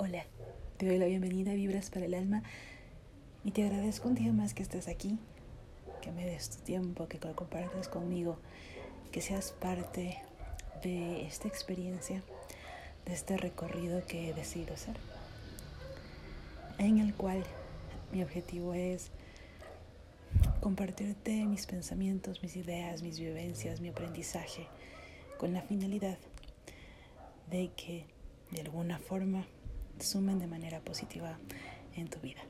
Hola, te doy la bienvenida a Vibras para el Alma y te agradezco un día más que estés aquí, que me des tu tiempo, que compartas conmigo, que seas parte de esta experiencia, de este recorrido que he decidido hacer, en el cual mi objetivo es compartirte mis pensamientos, mis ideas, mis vivencias, mi aprendizaje, con la finalidad de que de alguna forma sumen de manera positiva en tu vida.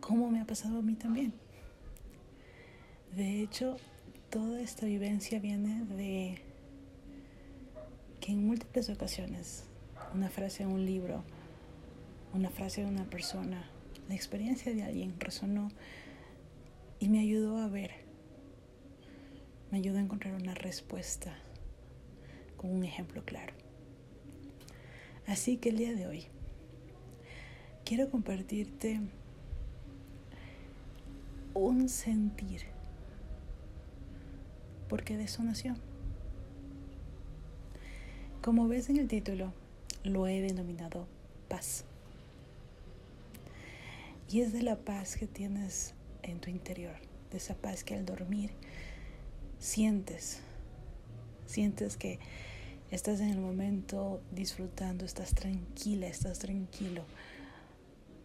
Como me ha pasado a mí también. De hecho, toda esta vivencia viene de que en múltiples ocasiones una frase de un libro, una frase de una persona, la experiencia de alguien resonó y me ayudó a ver, me ayudó a encontrar una respuesta con un ejemplo claro. Así que el día de hoy quiero compartirte un sentir. porque de eso nació. Como ves en el título, lo he denominado paz. Y es de la paz que tienes en tu interior, de esa paz que al dormir sientes, sientes que estás en el momento disfrutando, estás tranquila, estás tranquilo.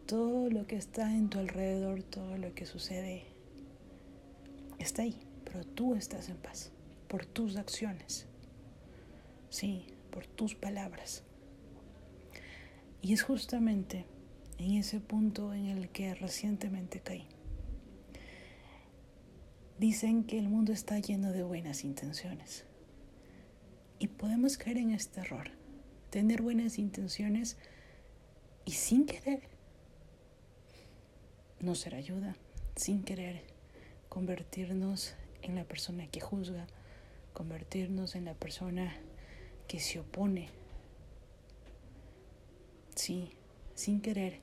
Todo lo que está en tu alrededor, todo lo que sucede, está ahí, pero tú estás en paz por tus acciones, sí, por tus palabras. Y es justamente en ese punto en el que recientemente caí. Dicen que el mundo está lleno de buenas intenciones y podemos caer en este error, tener buenas intenciones y sin querer no ser ayuda, sin querer convertirnos en la persona que juzga, convertirnos en la persona que se opone. Sí, sin querer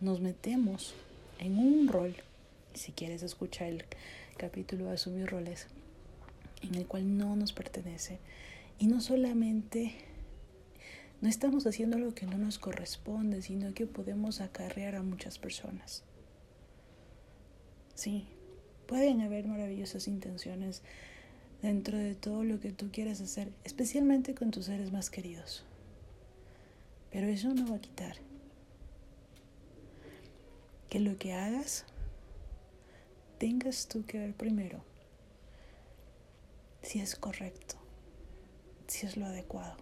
nos metemos en un rol. Si quieres escuchar el capítulo de Asumir Roles, en el cual no nos pertenece. Y no solamente no estamos haciendo lo que no nos corresponde, sino que podemos acarrear a muchas personas. Sí, pueden haber maravillosas intenciones dentro de todo lo que tú quieras hacer, especialmente con tus seres más queridos. Pero eso no va a quitar que lo que hagas tengas tú que ver primero si es correcto, si es lo adecuado.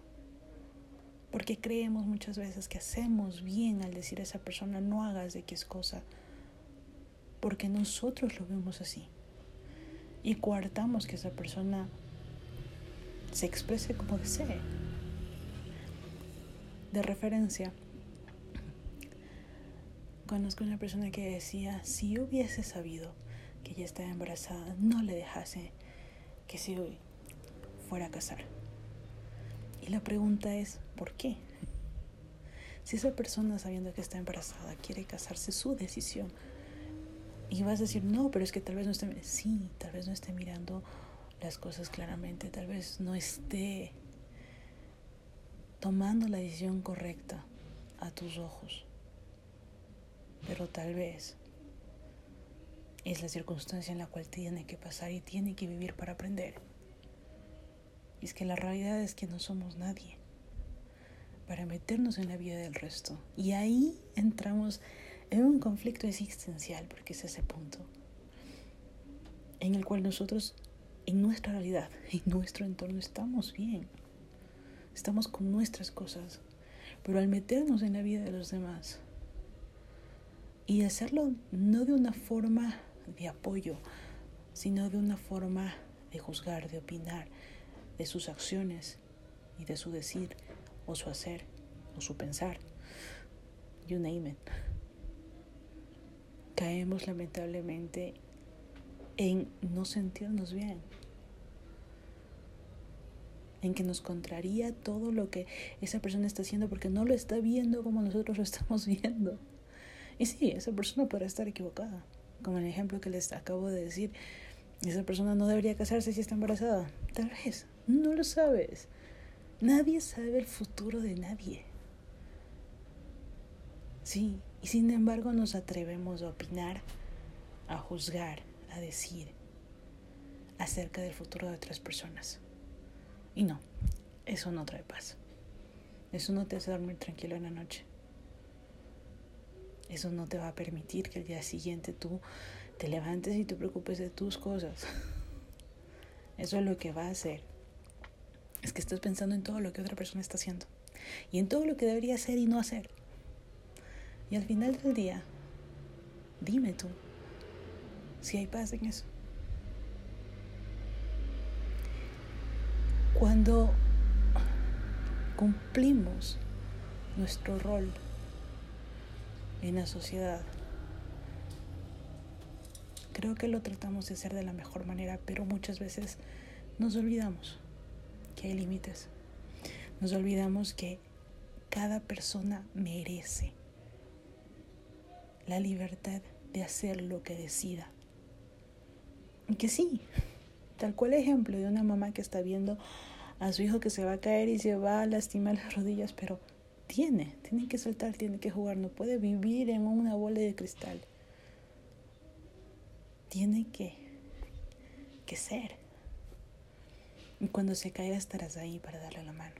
Porque creemos muchas veces que hacemos bien al decir a esa persona no hagas de qué es cosa, porque nosotros lo vemos así. Y coartamos que esa persona se exprese como desee. De referencia, conozco una persona que decía, si hubiese sabido que ella estaba embarazada, no le dejase que si hoy fuera a casar. Y la pregunta es, ¿por qué? Si esa persona sabiendo que está embarazada quiere casarse, su decisión. Y vas a decir, no, pero es que tal vez no esté, sí, tal vez no esté mirando las cosas claramente, tal vez no esté tomando la decisión correcta a tus ojos. Pero tal vez es la circunstancia en la cual tiene que pasar y tiene que vivir para aprender. Y es que la realidad es que no somos nadie para meternos en la vida del resto. Y ahí entramos en un conflicto existencial, porque es ese punto, en el cual nosotros, en nuestra realidad, en nuestro entorno, estamos bien. Estamos con nuestras cosas. Pero al meternos en la vida de los demás, y hacerlo no de una forma de apoyo, sino de una forma de juzgar, de opinar de sus acciones y de su decir o su hacer o su pensar. You name it. Caemos lamentablemente en no sentirnos bien, en que nos contraría todo lo que esa persona está haciendo porque no lo está viendo como nosotros lo estamos viendo. Y sí, esa persona podrá estar equivocada como el ejemplo que les acabo de decir, esa persona no debería casarse si está embarazada. Tal vez, no lo sabes. Nadie sabe el futuro de nadie. Sí, y sin embargo nos atrevemos a opinar, a juzgar, a decir acerca del futuro de otras personas. Y no, eso no trae paz. Eso no te hace dormir tranquilo en la noche. Eso no te va a permitir que el día siguiente tú te levantes y te preocupes de tus cosas. Eso es lo que va a hacer. Es que estás pensando en todo lo que otra persona está haciendo. Y en todo lo que debería hacer y no hacer. Y al final del día, dime tú si hay paz en eso. Cuando cumplimos nuestro rol en la sociedad, creo que lo tratamos de hacer de la mejor manera, pero muchas veces nos olvidamos que hay límites. Nos olvidamos que cada persona merece la libertad de hacer lo que decida. Y que sí, tal cual ejemplo de una mamá que está viendo a su hijo que se va a caer y se va a lastimar las rodillas, pero tiene, tiene que soltar, tiene que jugar, no puede vivir en una bola de cristal. Tiene que, que ser. Y cuando se caiga estarás ahí para darle la mano.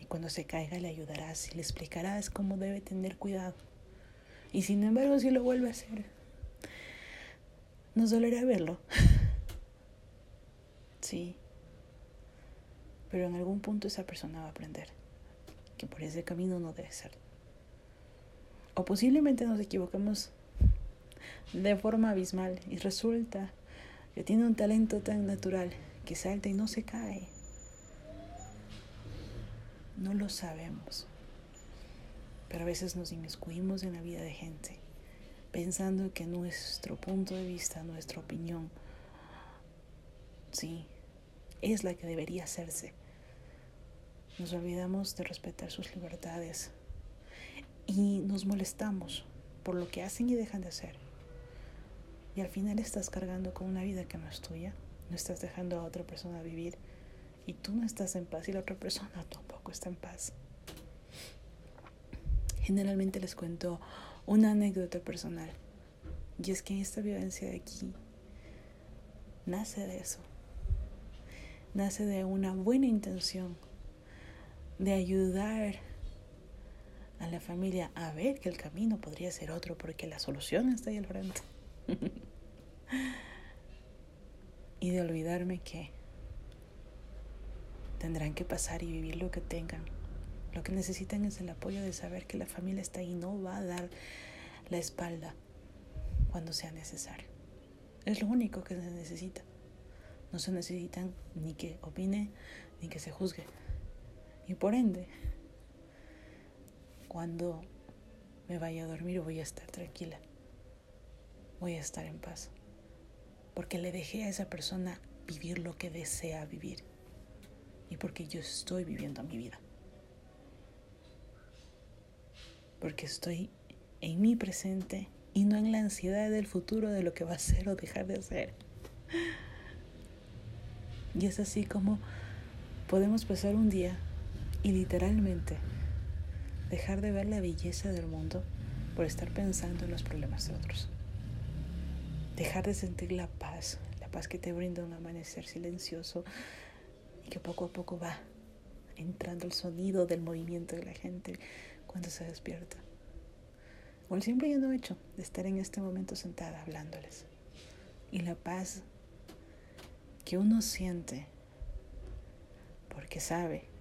Y cuando se caiga le ayudarás y le explicarás cómo debe tener cuidado. Y sin embargo, si lo vuelve a hacer, nos dolerá verlo. sí. Pero en algún punto esa persona va a aprender que por ese camino no debe ser. O posiblemente nos equivoquemos de forma abismal y resulta que tiene un talento tan natural que salta y no se cae. No lo sabemos. Pero a veces nos inmiscuimos en la vida de gente pensando que nuestro punto de vista, nuestra opinión, sí, es la que debería hacerse. Nos olvidamos de respetar sus libertades y nos molestamos por lo que hacen y dejan de hacer. Y al final estás cargando con una vida que no es tuya, no estás dejando a otra persona vivir y tú no estás en paz y la otra persona tampoco está en paz. Generalmente les cuento una anécdota personal. Y es que esta vivencia de aquí nace de eso. Nace de una buena intención de ayudar a la familia a ver que el camino podría ser otro porque la solución está ahí al frente. y de olvidarme que tendrán que pasar y vivir lo que tengan lo que necesitan es el apoyo de saber que la familia está ahí, no va a dar la espalda cuando sea necesario. Es lo único que se necesita. No se necesitan ni que opine ni que se juzgue. Y por ende, cuando me vaya a dormir voy a estar tranquila. Voy a estar en paz. Porque le dejé a esa persona vivir lo que desea vivir. Y porque yo estoy viviendo mi vida. porque estoy en mi presente y no en la ansiedad del futuro de lo que va a ser o dejar de hacer. Y es así como podemos pasar un día y literalmente dejar de ver la belleza del mundo por estar pensando en los problemas de otros. Dejar de sentir la paz, la paz que te brinda un amanecer silencioso y que poco a poco va entrando el sonido del movimiento de la gente, cuando se despierta. O el simple no hecho de estar en este momento sentada hablándoles. Y la paz que uno siente porque sabe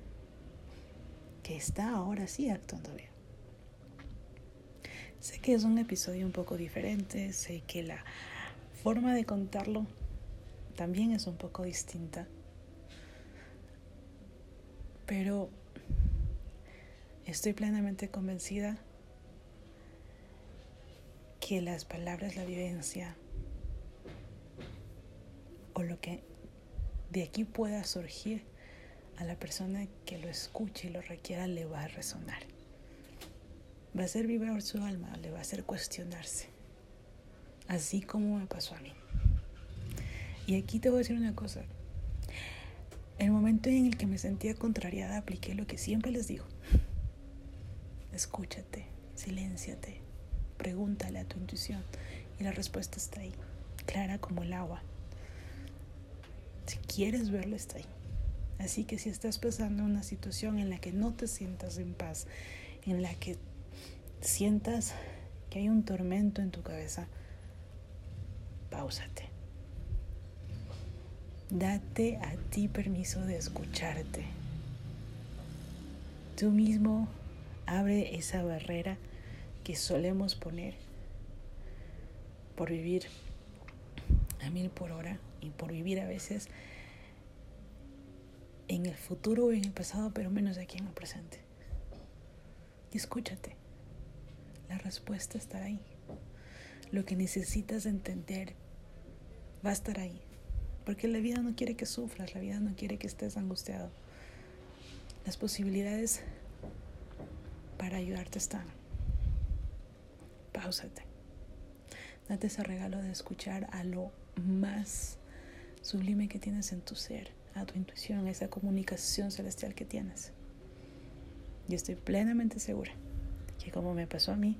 que está ahora sí actuando bien. Sé que es un episodio un poco diferente, sé que la forma de contarlo también es un poco distinta, pero Estoy plenamente convencida que las palabras, la vivencia o lo que de aquí pueda surgir a la persona que lo escuche y lo requiera le va a resonar. Va a hacer vibrar su alma, le va a hacer cuestionarse, así como me pasó a mí. Y aquí te voy a decir una cosa. El momento en el que me sentía contrariada apliqué lo que siempre les digo escúchate, Silénciate. Pregúntale a tu intuición y la respuesta está ahí, clara como el agua. Si quieres verlo, está ahí. Así que si estás pasando una situación en la que no te sientas en paz, en la que sientas que hay un tormento en tu cabeza, pausate. Date a ti permiso de escucharte. Tú mismo abre esa barrera que solemos poner por vivir a mil por hora y por vivir a veces en el futuro o en el pasado, pero menos aquí en el presente. Y escúchate. La respuesta está ahí. Lo que necesitas entender va a estar ahí. Porque la vida no quiere que sufras, la vida no quiere que estés angustiado. Las posibilidades para ayudarte están. Páusate. Date ese regalo de escuchar a lo más sublime que tienes en tu ser, a tu intuición, a esa comunicación celestial que tienes. Y estoy plenamente segura que como me pasó a mí,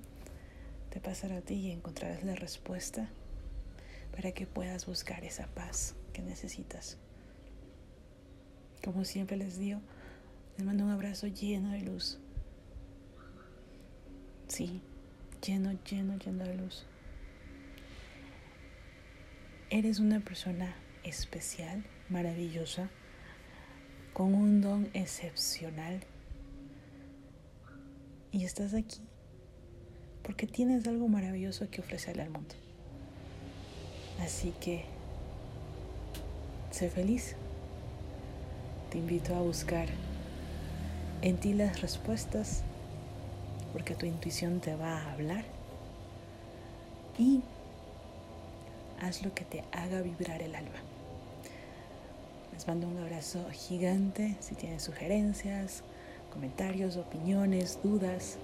te pasará a ti y encontrarás la respuesta para que puedas buscar esa paz que necesitas. Como siempre les digo, les mando un abrazo lleno de luz. Sí, lleno, lleno, lleno de luz. Eres una persona especial, maravillosa, con un don excepcional. Y estás aquí porque tienes algo maravilloso que ofrecerle al mundo. Así que, sé feliz. Te invito a buscar en ti las respuestas, porque tu intuición te va a hablar. Y haz lo que te haga vibrar el alma. Les mando un abrazo gigante. Si tienen sugerencias, comentarios, opiniones, dudas,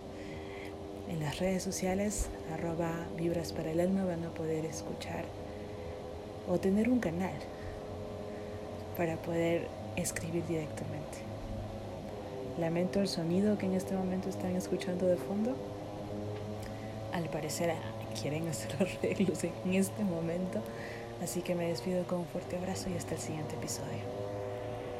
en las redes sociales, arroba vibras para el alma, van a poder escuchar o tener un canal para poder escribir directamente. Lamento el sonido que en este momento están escuchando de fondo. Al parecer quieren hacer arreglos en este momento. Así que me despido con un fuerte abrazo y hasta el siguiente episodio.